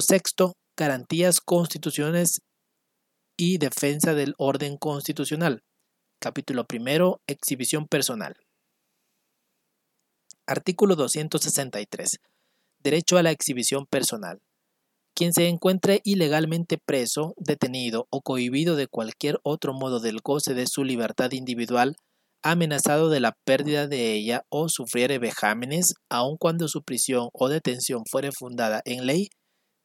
Sexto. Garantías, constituciones y defensa del orden constitucional. Capítulo primero. Exhibición personal. Artículo 263. Derecho a la exhibición personal. Quien se encuentre ilegalmente preso, detenido o cohibido de cualquier otro modo del goce de su libertad individual, amenazado de la pérdida de ella o sufriere vejámenes, aun cuando su prisión o detención fuere fundada en ley,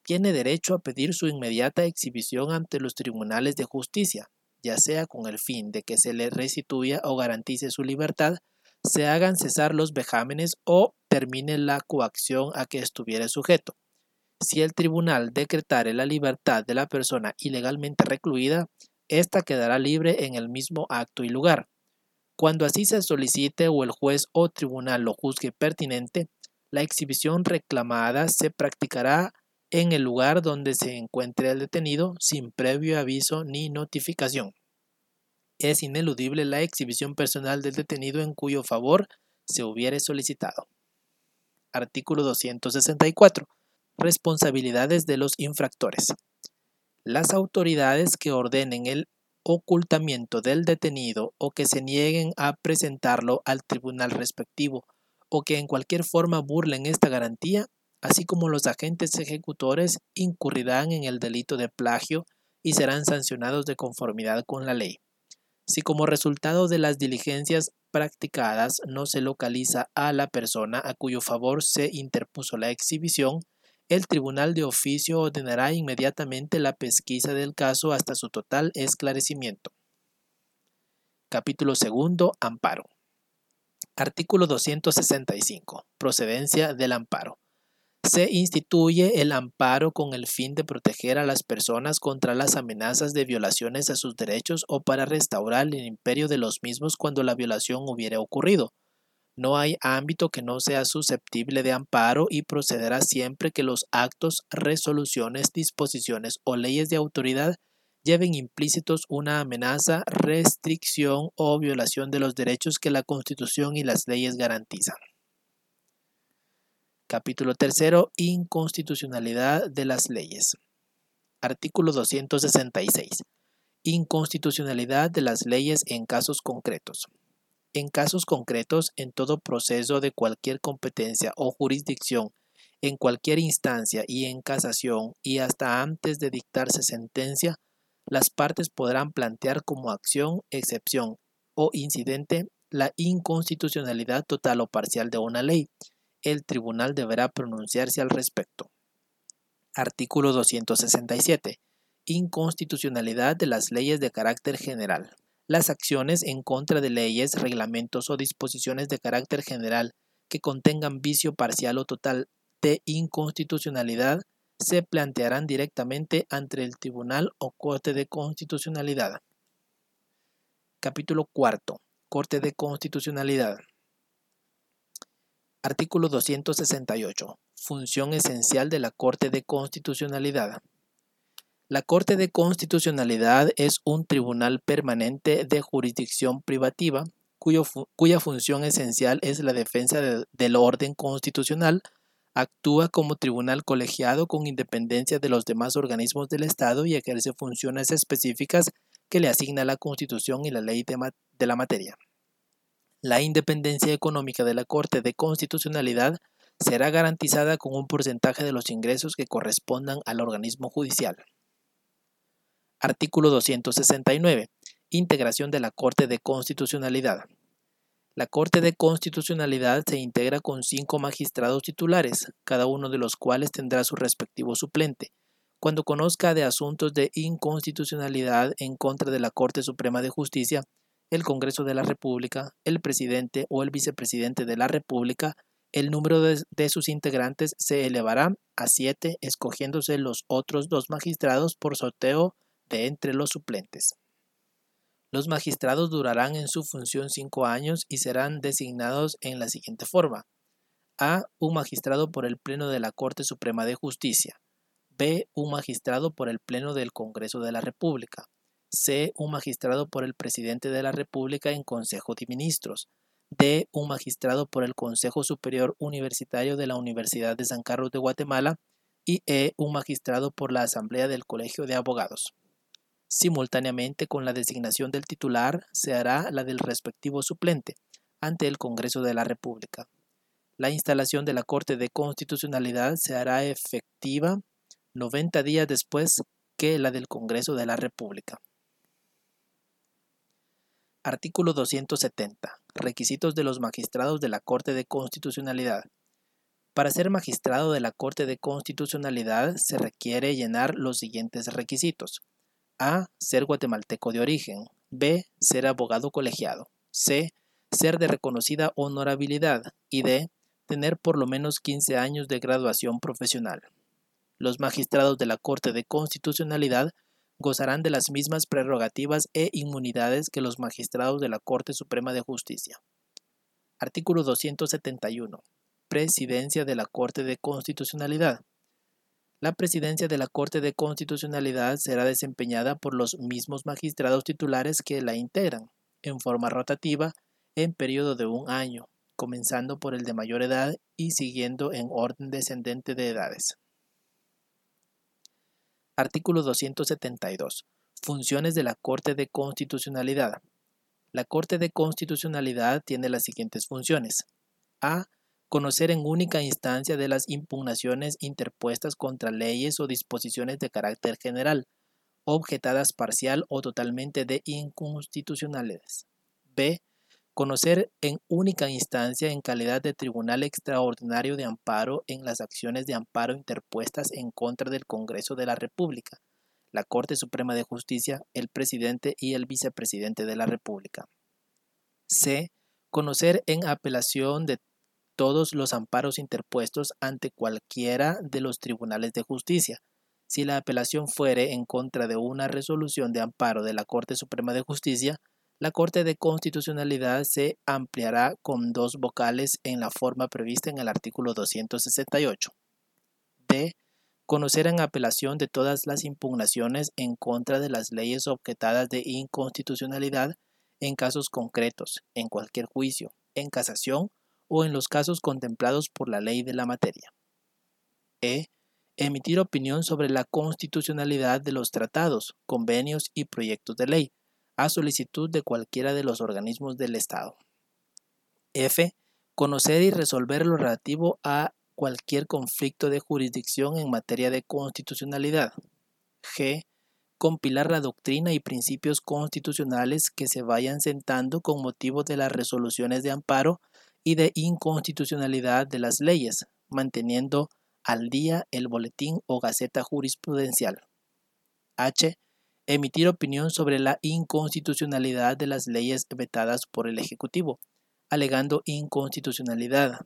tiene derecho a pedir su inmediata exhibición ante los tribunales de justicia, ya sea con el fin de que se le restituya o garantice su libertad, se hagan cesar los vejámenes o termine la coacción a que estuviere sujeto. Si el tribunal decretare la libertad de la persona ilegalmente recluida, ésta quedará libre en el mismo acto y lugar. Cuando así se solicite o el juez o tribunal lo juzgue pertinente, la exhibición reclamada se practicará en el lugar donde se encuentre el detenido sin previo aviso ni notificación. Es ineludible la exhibición personal del detenido en cuyo favor se hubiere solicitado. Artículo 264. Responsabilidades de los infractores. Las autoridades que ordenen el ocultamiento del detenido o que se nieguen a presentarlo al tribunal respectivo o que en cualquier forma burlen esta garantía así como los agentes ejecutores incurrirán en el delito de plagio y serán sancionados de conformidad con la ley. Si como resultado de las diligencias practicadas no se localiza a la persona a cuyo favor se interpuso la exhibición, el tribunal de oficio ordenará inmediatamente la pesquisa del caso hasta su total esclarecimiento. Capítulo segundo. Amparo. Artículo 265. Procedencia del amparo. Se instituye el amparo con el fin de proteger a las personas contra las amenazas de violaciones a sus derechos o para restaurar el imperio de los mismos cuando la violación hubiere ocurrido. No hay ámbito que no sea susceptible de amparo y procederá siempre que los actos, resoluciones, disposiciones o leyes de autoridad lleven implícitos una amenaza, restricción o violación de los derechos que la Constitución y las leyes garantizan. Capítulo 3. Inconstitucionalidad de las leyes. Artículo 266. Inconstitucionalidad de las leyes en casos concretos. En casos concretos, en todo proceso de cualquier competencia o jurisdicción, en cualquier instancia y en casación y hasta antes de dictarse sentencia, las partes podrán plantear como acción, excepción o incidente la inconstitucionalidad total o parcial de una ley el tribunal deberá pronunciarse al respecto. Artículo 267. Inconstitucionalidad de las leyes de carácter general. Las acciones en contra de leyes, reglamentos o disposiciones de carácter general que contengan vicio parcial o total de inconstitucionalidad se plantearán directamente ante el Tribunal o Corte de Constitucionalidad. Capítulo 4. Corte de Constitucionalidad. Artículo 268. Función esencial de la Corte de Constitucionalidad. La Corte de Constitucionalidad es un tribunal permanente de jurisdicción privativa cuya función esencial es la defensa del orden constitucional, actúa como tribunal colegiado con independencia de los demás organismos del Estado y ejerce funciones específicas que le asigna la Constitución y la ley de la materia. La independencia económica de la Corte de Constitucionalidad será garantizada con un porcentaje de los ingresos que correspondan al organismo judicial. Artículo 269. Integración de la Corte de Constitucionalidad. La Corte de Constitucionalidad se integra con cinco magistrados titulares, cada uno de los cuales tendrá su respectivo suplente. Cuando conozca de asuntos de inconstitucionalidad en contra de la Corte Suprema de Justicia, el Congreso de la República, el presidente o el vicepresidente de la República, el número de, sus integrantes se elevará a siete, escogiéndose los otros dos magistrados por sorteo de entre los suplentes. Los magistrados durarán en su función cinco años y serán designados en la siguiente forma. A. Un magistrado por el Pleno de la Corte Suprema de Justicia. B. Un magistrado por el Pleno del Congreso de la República. C. Un magistrado por el presidente de la República en Consejo de Ministros. D. Un magistrado por el Consejo Superior Universitario de la Universidad de San Carlos de Guatemala. y E. Un magistrado por la Asamblea del Colegio de Abogados. Simultáneamente con la designación del titular se hará la del respectivo suplente ante el Congreso de la República. La instalación de la Corte de Constitucionalidad se hará efectiva 90 días después que la del Congreso de la República. Artículo 270. Requisitos de los magistrados de la Corte de Constitucionalidad. Para ser magistrado de la Corte de Constitucionalidad se requiere llenar los siguientes requisitos. A. Ser guatemalteco de origen. B. Ser abogado colegiado. C. Ser de reconocida honorabilidad. Y D. Tener por lo menos 15 años de graduación profesional. Los magistrados de la Corte de Constitucionalidad gozarán de las mismas prerrogativas e inmunidades que los magistrados de la Corte Suprema de Justicia. Artículo 271. Presidencia de la Corte de Constitucionalidad. La presidencia de la Corte de Constitucionalidad será desempeñada por los mismos magistrados titulares que la integran, en forma rotativa, en periodo de un año, comenzando por el de mayor edad y siguiendo en orden descendente de edades. Artículo 272. Funciones de la Corte de Constitucionalidad. La Corte de Constitucionalidad tiene las siguientes funciones. A conocer en única instancia de las impugnaciones interpuestas contra leyes o disposiciones de carácter general, objetadas parcial o totalmente de inconstitucionales. B. Conocer en única instancia en calidad de tribunal extraordinario de amparo en las acciones de amparo interpuestas en contra del Congreso de la República, la Corte Suprema de Justicia, el presidente y el vicepresidente de la República. C. Conocer en apelación de todos los amparos interpuestos ante cualquiera de los tribunales de justicia. Si la apelación fuere en contra de una resolución de amparo de la Corte Suprema de Justicia, la Corte de Constitucionalidad se ampliará con dos vocales en la forma prevista en el artículo 268. D. Conocer en apelación de todas las impugnaciones en contra de las leyes objetadas de inconstitucionalidad en casos concretos, en cualquier juicio, en casación o en los casos contemplados por la ley de la materia. E. Emitir opinión sobre la constitucionalidad de los tratados, convenios y proyectos de ley, a solicitud de cualquiera de los organismos del Estado. F. Conocer y resolver lo relativo a cualquier conflicto de jurisdicción en materia de constitucionalidad. G. Compilar la doctrina y principios constitucionales que se vayan sentando con motivo de las resoluciones de amparo y de inconstitucionalidad de las leyes, manteniendo al día el boletín o gaceta jurisprudencial. H. Emitir opinión sobre la inconstitucionalidad de las leyes vetadas por el Ejecutivo, alegando inconstitucionalidad.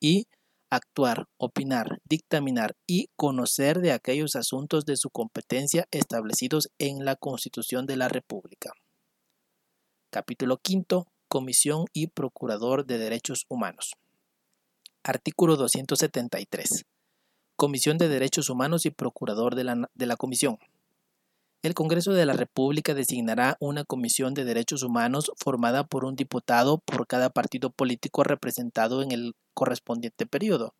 Y actuar, opinar, dictaminar y conocer de aquellos asuntos de su competencia establecidos en la Constitución de la República. Capítulo quinto. Comisión y Procurador de Derechos Humanos. Artículo 273. Comisión de Derechos Humanos y Procurador de la, de la Comisión. El Congreso de la República designará una Comisión de Derechos Humanos formada por un diputado por cada partido político representado en el correspondiente periodo.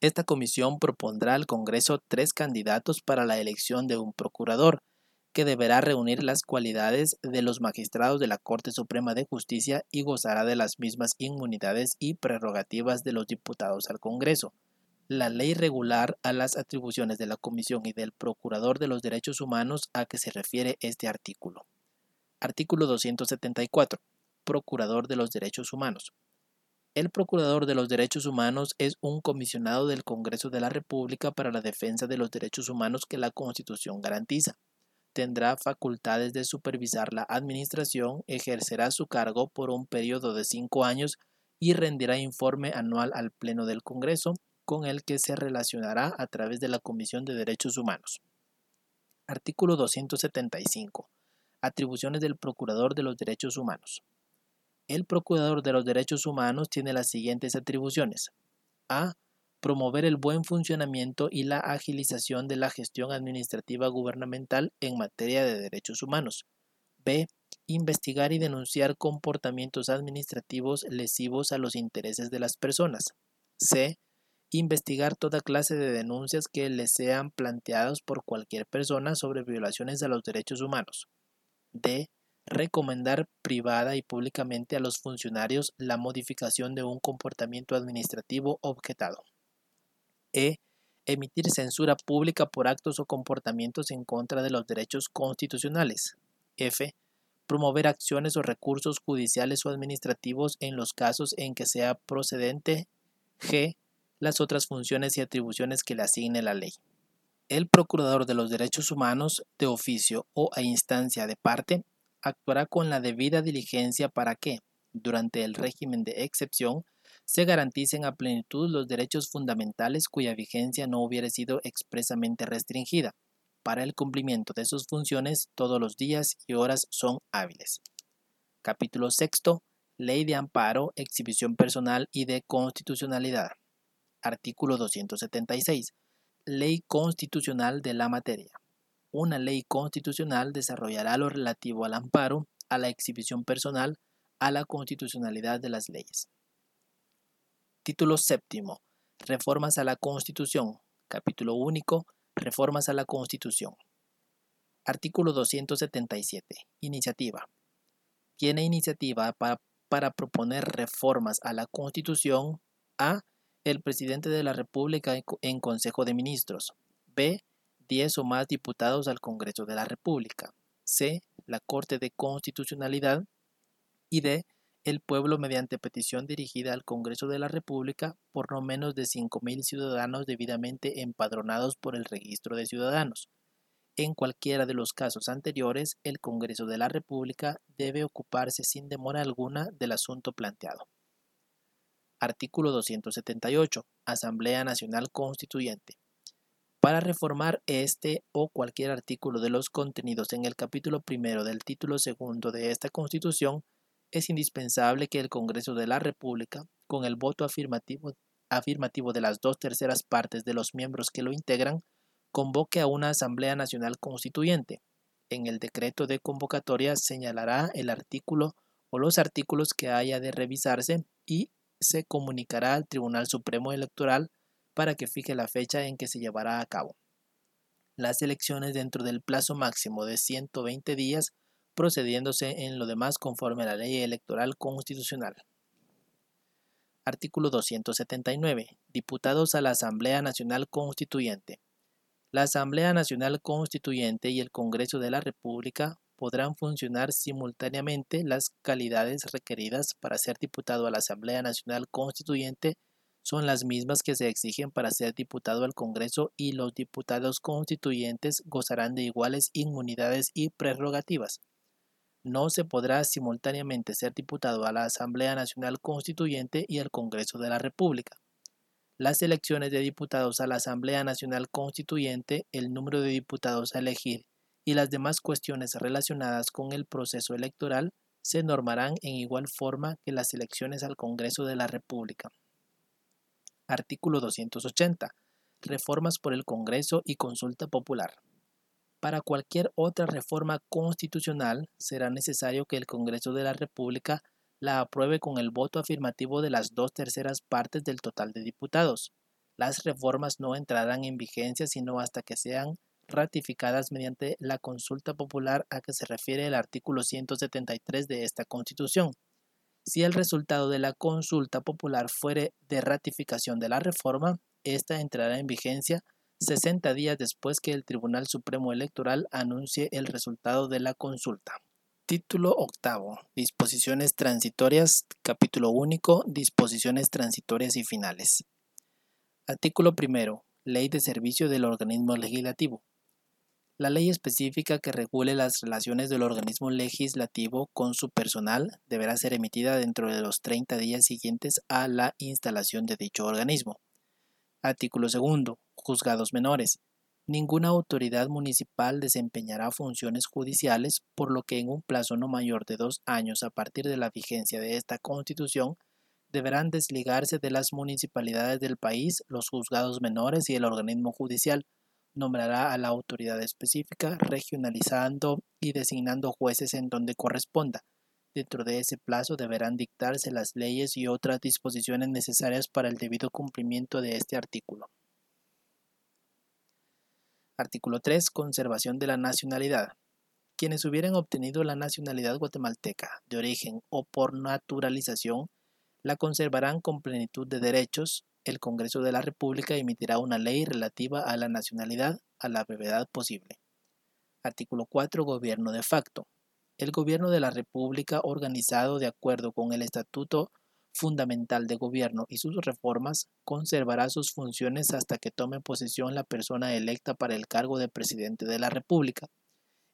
Esta comisión propondrá al Congreso tres candidatos para la elección de un procurador, que deberá reunir las cualidades de los magistrados de la Corte Suprema de Justicia y gozará de las mismas inmunidades y prerrogativas de los diputados al Congreso. La ley regular a las atribuciones de la Comisión y del Procurador de los Derechos Humanos a que se refiere este artículo. Artículo 274. Procurador de los Derechos Humanos. El Procurador de los Derechos Humanos es un comisionado del Congreso de la República para la defensa de los derechos humanos que la Constitución garantiza tendrá facultades de supervisar la administración, ejercerá su cargo por un periodo de cinco años y rendirá informe anual al Pleno del Congreso, con el que se relacionará a través de la Comisión de Derechos Humanos. Artículo 275. Atribuciones del Procurador de los Derechos Humanos. El Procurador de los Derechos Humanos tiene las siguientes atribuciones. A promover el buen funcionamiento y la agilización de la gestión administrativa gubernamental en materia de derechos humanos. B. Investigar y denunciar comportamientos administrativos lesivos a los intereses de las personas. C. investigar toda clase de denuncias que le sean planteadas por cualquier persona sobre violaciones a los derechos humanos. D. Recomendar privada y públicamente a los funcionarios la modificación de un comportamiento administrativo objetado. E. Emitir censura pública por actos o comportamientos en contra de los derechos constitucionales. F. Promover acciones o recursos judiciales o administrativos en los casos en que sea procedente. G las otras funciones y atribuciones que le asigne la ley. El Procurador de los Derechos Humanos, de oficio o a instancia de parte, actuará con la debida diligencia para que, durante el régimen de excepción, se garanticen a plenitud los derechos fundamentales cuya vigencia no hubiera sido expresamente restringida. Para el cumplimiento de sus funciones, todos los días y horas son hábiles. Capítulo sexto. Ley de amparo, exhibición personal y de constitucionalidad. Artículo 276. Ley constitucional de la materia. Una ley constitucional desarrollará lo relativo al amparo, a la exhibición personal, a la constitucionalidad de las leyes. Título séptimo. Reformas a la Constitución. Capítulo único. Reformas a la Constitución. Artículo 277. Iniciativa. Tiene iniciativa para, para proponer reformas a la Constitución a el presidente de la República en Consejo de Ministros. B. 10 o más diputados al Congreso de la República. C. La Corte de Constitucionalidad. Y D. El pueblo mediante petición dirigida al Congreso de la República por no menos de 5.000 ciudadanos debidamente empadronados por el Registro de Ciudadanos. En cualquiera de los casos anteriores, el Congreso de la República debe ocuparse sin demora alguna del asunto planteado. Artículo 278. Asamblea Nacional Constituyente. Para reformar este o cualquier artículo de los contenidos en el capítulo primero del título segundo de esta Constitución, es indispensable que el Congreso de la República, con el voto afirmativo, afirmativo de las dos terceras partes de los miembros que lo integran, convoque a una Asamblea Nacional Constituyente. En el decreto de convocatoria señalará el artículo o los artículos que haya de revisarse y se comunicará al Tribunal Supremo Electoral para que fije la fecha en que se llevará a cabo. Las elecciones dentro del plazo máximo de 120 días, procediéndose en lo demás conforme a la ley electoral constitucional. Artículo 279. Diputados a la Asamblea Nacional Constituyente. La Asamblea Nacional Constituyente y el Congreso de la República podrán funcionar simultáneamente las calidades requeridas para ser diputado a la Asamblea Nacional Constituyente son las mismas que se exigen para ser diputado al Congreso y los diputados constituyentes gozarán de iguales inmunidades y prerrogativas. No se podrá simultáneamente ser diputado a la Asamblea Nacional Constituyente y al Congreso de la República. Las elecciones de diputados a la Asamblea Nacional Constituyente, el número de diputados a elegir y las demás cuestiones relacionadas con el proceso electoral se normarán en igual forma que las elecciones al Congreso de la República. Artículo 280. Reformas por el Congreso y consulta popular. Para cualquier otra reforma constitucional será necesario que el Congreso de la República la apruebe con el voto afirmativo de las dos terceras partes del total de diputados. Las reformas no entrarán en vigencia sino hasta que sean ratificadas mediante la consulta popular a que se refiere el artículo 173 de esta Constitución. Si el resultado de la consulta popular fuere de ratificación de la reforma, ésta entrará en vigencia 60 días después que el Tribunal Supremo Electoral anuncie el resultado de la consulta. Título octavo. Disposiciones transitorias. Capítulo único. Disposiciones transitorias y finales. Artículo primero. Ley de servicio del organismo legislativo. La ley específica que regule las relaciones del organismo legislativo con su personal deberá ser emitida dentro de los 30 días siguientes a la instalación de dicho organismo. Artículo 2. Juzgados menores. Ninguna autoridad municipal desempeñará funciones judiciales, por lo que en un plazo no mayor de dos años a partir de la vigencia de esta Constitución deberán desligarse de las municipalidades del país los juzgados menores y el organismo judicial, nombrará a la autoridad específica, regionalizando y designando jueces en donde corresponda. Dentro de ese plazo deberán dictarse las leyes y otras disposiciones necesarias para el debido cumplimiento de este artículo. Artículo 3. Conservación de la nacionalidad. Quienes hubieran obtenido la nacionalidad guatemalteca de origen o por naturalización, la conservarán con plenitud de derechos. El Congreso de la República emitirá una ley relativa a la nacionalidad a la brevedad posible. Artículo 4. Gobierno de facto. El gobierno de la República, organizado de acuerdo con el Estatuto Fundamental de Gobierno y sus reformas, conservará sus funciones hasta que tome posesión la persona electa para el cargo de presidente de la República.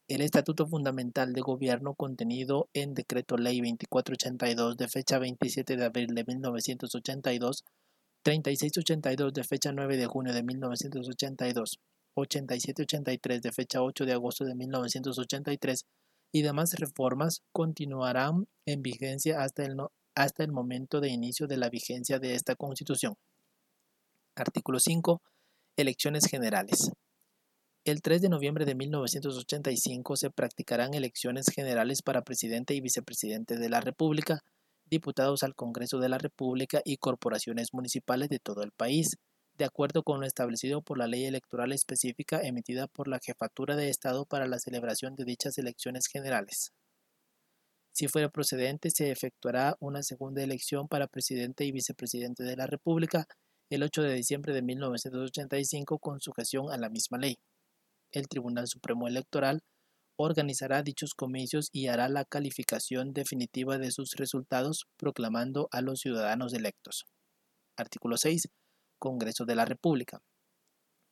El Estatuto Fundamental de Gobierno contenido en Decreto Ley 2482 de fecha 27 de abril de 1982, 3682 de fecha 9 de junio de 1982, 8783 de fecha 8 de agosto de 1983, y demás reformas continuarán en vigencia hasta el, hasta el momento de inicio de la vigencia de esta Constitución. Artículo 5. Elecciones generales. El 3 de noviembre de 1985 se practicarán elecciones generales para presidente y vicepresidente de la República, diputados al Congreso de la República y corporaciones municipales de todo el país de acuerdo con lo establecido por la ley electoral específica emitida por la Jefatura de Estado para la celebración de dichas elecciones generales. Si fuera procedente, se efectuará una segunda elección para presidente y vicepresidente de la República el 8 de diciembre de 1985 con sujeción a la misma ley. El Tribunal Supremo Electoral organizará dichos comicios y hará la calificación definitiva de sus resultados proclamando a los ciudadanos electos. Artículo 6. Congreso de la República.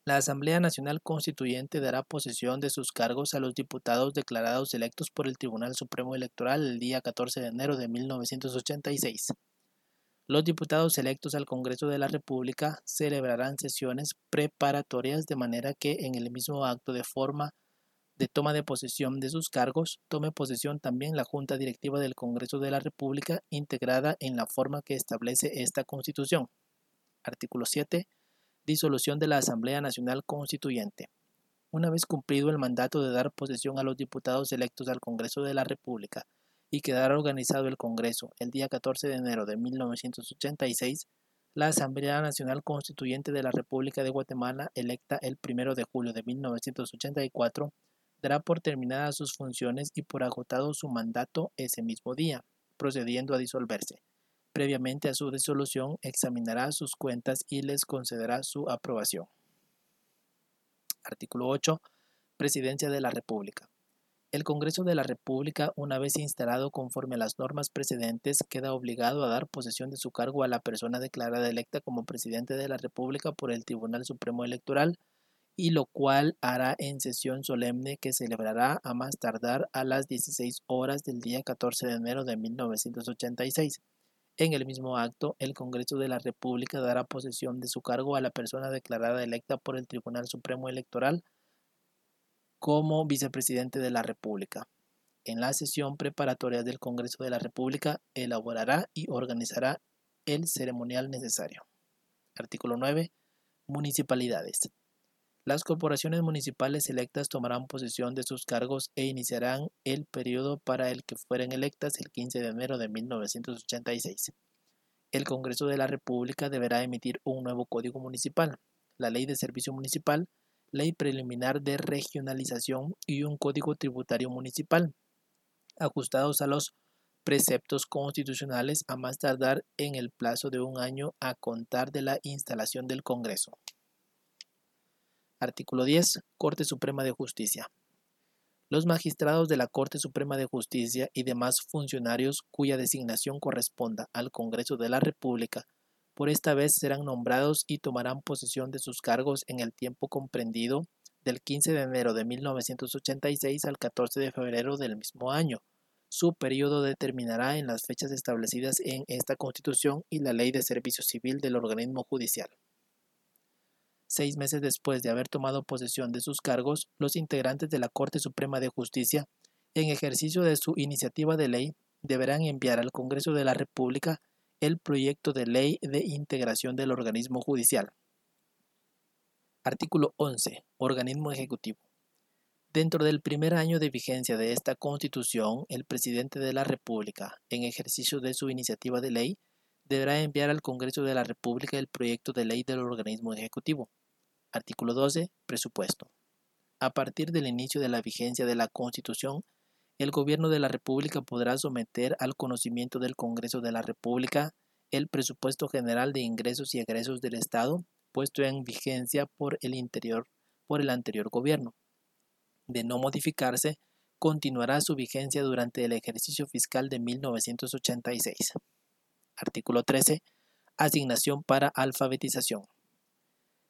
La Asamblea Nacional Constituyente dará posesión de sus cargos a los diputados declarados electos por el Tribunal Supremo Electoral el día 14 de enero de 1986. Los diputados electos al Congreso de la República celebrarán sesiones preparatorias de manera que en el mismo acto de forma de toma de posesión de sus cargos tome posesión también la Junta Directiva del Congreso de la República integrada en la forma que establece esta Constitución. Artículo 7. Disolución de la Asamblea Nacional Constituyente. Una vez cumplido el mandato de dar posesión a los diputados electos al Congreso de la República y quedar organizado el Congreso el día 14 de enero de 1986, la Asamblea Nacional Constituyente de la República de Guatemala, electa el 1 de julio de 1984, dará por terminadas sus funciones y por agotado su mandato ese mismo día, procediendo a disolverse previamente a su disolución, examinará sus cuentas y les concederá su aprobación. Artículo 8. Presidencia de la República. El Congreso de la República, una vez instalado conforme a las normas precedentes, queda obligado a dar posesión de su cargo a la persona declarada electa como presidente de la República por el Tribunal Supremo Electoral, y lo cual hará en sesión solemne que celebrará a más tardar a las 16 horas del día 14 de enero de 1986. En el mismo acto, el Congreso de la República dará posesión de su cargo a la persona declarada electa por el Tribunal Supremo Electoral como vicepresidente de la República. En la sesión preparatoria del Congreso de la República elaborará y organizará el ceremonial necesario. Artículo 9. Municipalidades. Las corporaciones municipales electas tomarán posesión de sus cargos e iniciarán el periodo para el que fueren electas el 15 de enero de 1986. El Congreso de la República deberá emitir un nuevo Código Municipal, la Ley de Servicio Municipal, Ley Preliminar de Regionalización y un Código Tributario Municipal, ajustados a los preceptos constitucionales a más tardar en el plazo de un año a contar de la instalación del Congreso. Artículo 10. Corte Suprema de Justicia. Los magistrados de la Corte Suprema de Justicia y demás funcionarios cuya designación corresponda al Congreso de la República, por esta vez serán nombrados y tomarán posesión de sus cargos en el tiempo comprendido del 15 de enero de 1986 al 14 de febrero del mismo año. Su periodo determinará en las fechas establecidas en esta Constitución y la Ley de Servicio Civil del organismo judicial. Seis meses después de haber tomado posesión de sus cargos, los integrantes de la Corte Suprema de Justicia, en ejercicio de su iniciativa de ley, deberán enviar al Congreso de la República el proyecto de ley de integración del organismo judicial. Artículo 11. Organismo Ejecutivo. Dentro del primer año de vigencia de esta Constitución, el presidente de la República, en ejercicio de su iniciativa de ley, deberá enviar al Congreso de la República el proyecto de ley del organismo ejecutivo. Artículo 12. Presupuesto. A partir del inicio de la vigencia de la Constitución, el Gobierno de la República podrá someter al conocimiento del Congreso de la República el presupuesto general de ingresos y egresos del Estado puesto en vigencia por el, interior, por el anterior gobierno. De no modificarse, continuará su vigencia durante el ejercicio fiscal de 1986. Artículo 13. Asignación para alfabetización.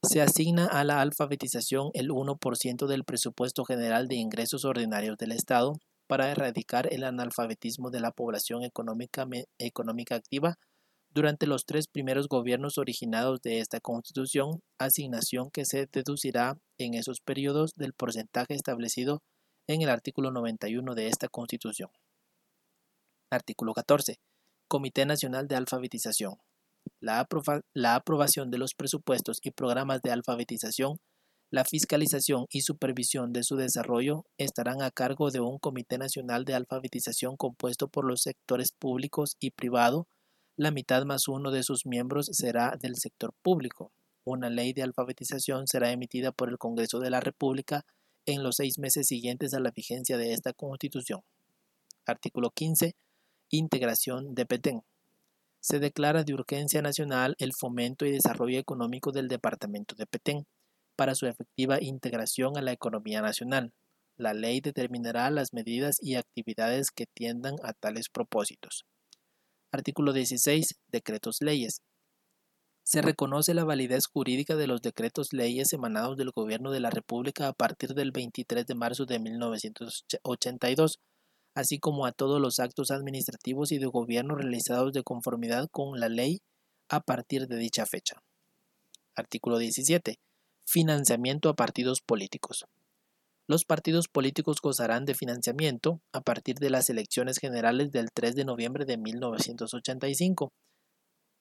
Se asigna a la alfabetización el 1% del presupuesto general de ingresos ordinarios del Estado para erradicar el analfabetismo de la población económica, económica activa durante los tres primeros gobiernos originados de esta Constitución, asignación que se deducirá en esos periodos del porcentaje establecido en el artículo 91 de esta Constitución. Artículo 14. Comité Nacional de Alfabetización. La, aprobación de los presupuestos y programas de alfabetización la fiscalización y supervisión de su desarrollo estarán a cargo de un Comité Nacional de Alfabetización compuesto por los sectores públicos y privado. La mitad más uno de sus miembros será del sector público. Una ley de alfabetización será emitida por el Congreso de la República en los seis meses siguientes a la vigencia de esta Constitución. Artículo 15. Integración de Petén. Se declara de urgencia nacional el fomento y desarrollo económico del Departamento de Petén para su efectiva integración a la economía nacional. La ley determinará las medidas y actividades que tiendan a tales propósitos. Artículo 16. Decretos leyes. Se reconoce la validez jurídica de los decretos leyes emanados del Gobierno de la República a partir del 23 de marzo de 1982, así como a todos los actos administrativos y de gobierno realizados de conformidad con la ley a partir de dicha fecha. Artículo 17. Financiamiento a partidos políticos. Los partidos políticos gozarán de financiamiento a partir de las elecciones generales del 3 de noviembre de 1985,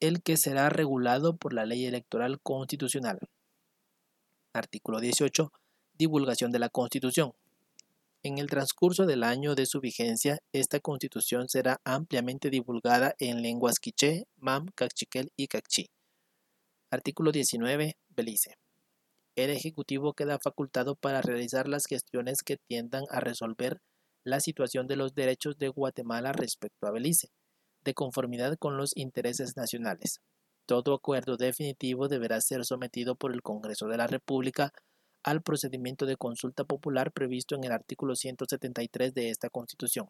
el que será regulado por la Ley Electoral Constitucional. Artículo 18. Divulgación de la Constitución. En el transcurso del año de su vigencia, esta Constitución será ampliamente divulgada en lenguas quiché, mam, cachiquel y cachí. Artículo 19. Belice el Ejecutivo queda facultado para realizar las gestiones que tiendan a resolver la situación de los derechos de Guatemala respecto a Belice, de conformidad con los intereses nacionales. Todo acuerdo definitivo deberá ser sometido por el Congreso de la República al procedimiento de consulta popular previsto en el artículo 173 de esta Constitución.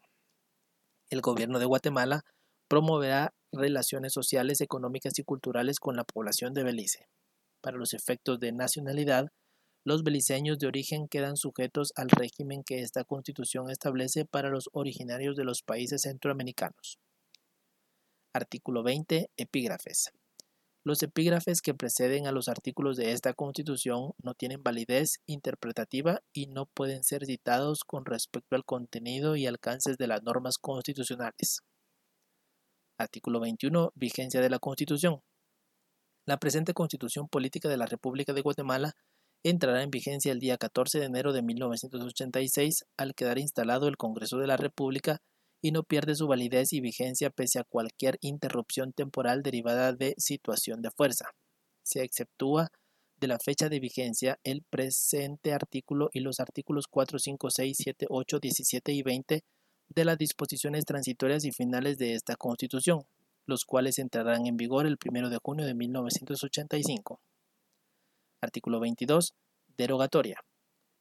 El Gobierno de Guatemala promoverá relaciones sociales, económicas y culturales con la población de Belice. Para los efectos de nacionalidad, los beliceños de origen quedan sujetos al régimen que esta Constitución establece para los originarios de los países centroamericanos. Artículo 20. Epígrafes. Los epígrafes que preceden a los artículos de esta Constitución no tienen validez interpretativa y no pueden ser citados con respecto al contenido y alcances de las normas constitucionales. Artículo 21. Vigencia de la Constitución. La presente Constitución Política de la República de Guatemala entrará en vigencia el día 14 de enero de 1986 al quedar instalado el Congreso de la República y no pierde su validez y vigencia pese a cualquier interrupción temporal derivada de situación de fuerza. Se exceptúa de la fecha de vigencia el presente artículo y los artículos 4, 5, 6, 7, 8, 17 y 20 de las disposiciones transitorias y finales de esta Constitución, los cuales entrarán en vigor el 1 de junio de 1985. Artículo 22. Derogatoria.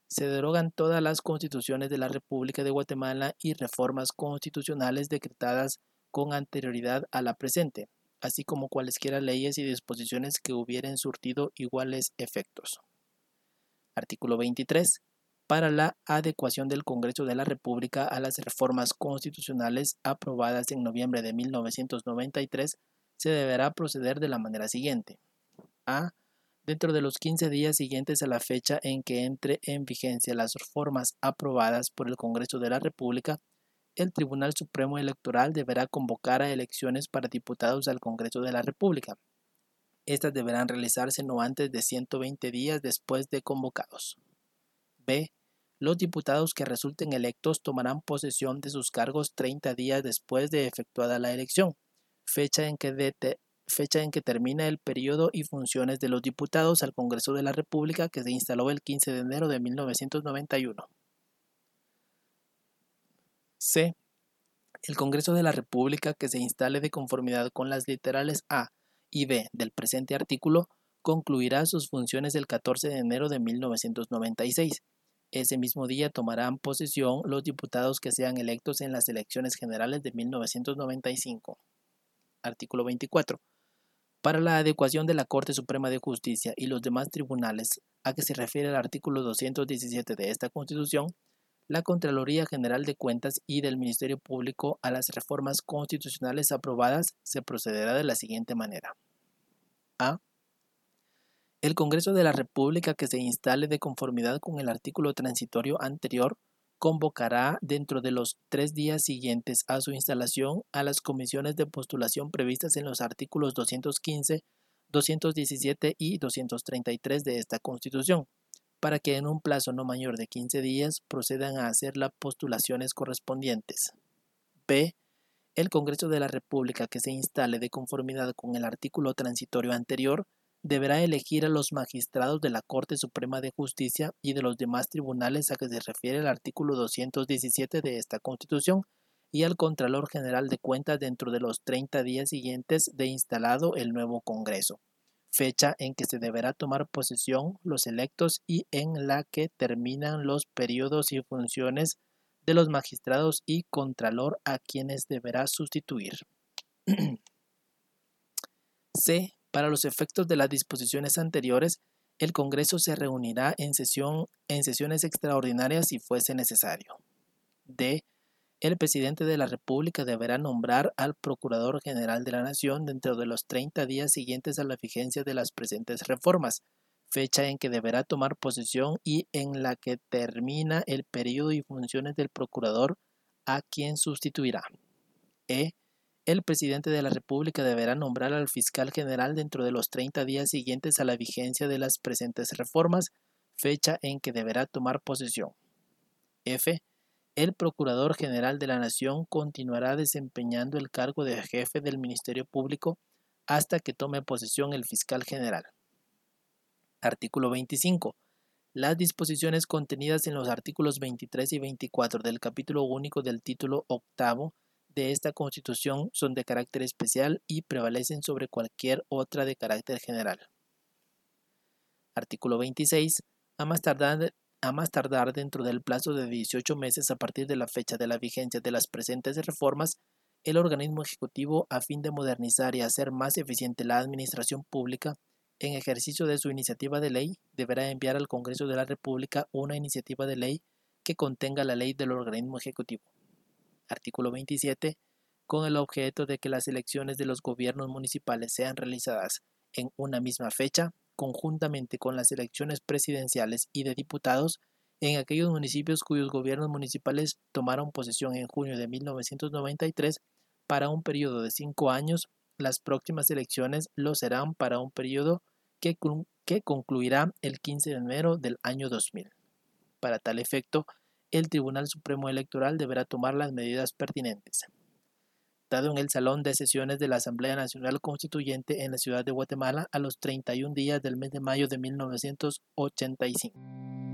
Se derogan todas las constituciones de la República de Guatemala y reformas constitucionales decretadas con anterioridad a la presente, así como cualesquiera leyes y disposiciones que hubieran surtido iguales efectos. Artículo 23 para la adecuación del Congreso de la República a las reformas constitucionales aprobadas en noviembre de 1993, se deberá proceder de la manera siguiente. A. Dentro de los 15 días siguientes a la fecha en que entre en vigencia las reformas aprobadas por el Congreso de la República, el Tribunal Supremo Electoral deberá convocar a elecciones para diputados al Congreso de la República. Estas deberán realizarse no antes de 120 días después de convocados. B Los diputados que resulten electos tomarán posesión de sus cargos 30 días después de efectuada la elección, fecha en que, fecha en que termina el periodo y funciones de los diputados al Congreso de la República que se instaló el 15 de enero de 1991. C. El Congreso de la República que se instale de conformidad con las literales A y B del presente artículo concluirá sus funciones el 14 de enero de 1996. Ese mismo día tomarán posesión los diputados que sean electos en las elecciones generales de 1995. Artículo 24. Para la adecuación de la Corte Suprema de Justicia y los demás tribunales a que se refiere el artículo 217 de esta Constitución, la Contraloría General de Cuentas y del Ministerio Público a las reformas constitucionales aprobadas se procederá de la siguiente manera. A. El Congreso de la República que se instale de conformidad con el artículo transitorio anterior convocará dentro de los tres días siguientes a su instalación a las comisiones de postulación previstas en los artículos 215, 217 y 233 de esta Constitución para que en un plazo no mayor de 15 días procedan a hacer las postulaciones correspondientes. B. El Congreso de la República que se instale de conformidad con el artículo transitorio anterior deberá elegir a los magistrados de la Corte Suprema de Justicia y de los demás tribunales a que se refiere el artículo 217 de esta Constitución y al Contralor General de Cuentas dentro de los 30 días siguientes de instalado el nuevo Congreso fecha en que se deberá tomar posesión los electos y en la que terminan los periodos y funciones de los magistrados y contralor a quienes deberá sustituir. C. Para los efectos de las disposiciones anteriores, el Congreso se reunirá en, sesión, en sesiones extraordinarias si fuese necesario. D el presidente de la República deberá nombrar al Procurador General de la Nación dentro de los 30 días siguientes a la vigencia de las presentes reformas, fecha en que deberá tomar posesión y en la que termina el periodo y funciones del Procurador a quien sustituirá. E. El presidente de la República deberá nombrar al fiscal general dentro de los 30 días siguientes a la vigencia de las presentes reformas, fecha en que deberá tomar posesión. F el Procurador General de la Nación continuará desempeñando el cargo de jefe del Ministerio Público hasta que tome posesión el fiscal general. Artículo 25. Las disposiciones contenidas en los artículos 23 y 24 del capítulo único del título octavo de esta Constitución son de carácter especial y prevalecen sobre cualquier otra de carácter general. Artículo 26. A más tardar tardar dentro del plazo de 18 meses a partir de la fecha de la vigencia de las presentes reformas, el organismo ejecutivo, a fin de modernizar y hacer más eficiente la administración pública, en ejercicio de su iniciativa de ley, deberá enviar al Congreso de la República una iniciativa de ley que contenga la ley del organismo ejecutivo. Artículo 27. Con el objeto de que las elecciones de los gobiernos municipales sean realizadas en una misma fecha, conjuntamente con las elecciones presidenciales y de diputados en aquellos municipios cuyos gobiernos municipales tomaron posesión en junio de 1993 para un periodo de cinco años, las próximas elecciones lo serán para un periodo que, que concluirá el 15 de enero del año 2000. Para tal efecto, el Tribunal Supremo Electoral deberá tomar las medidas pertinentes dado en el Salón de Sesiones de la Asamblea Nacional Constituyente en la ciudad de Guatemala a los 31 días del mes de mayo de 1985.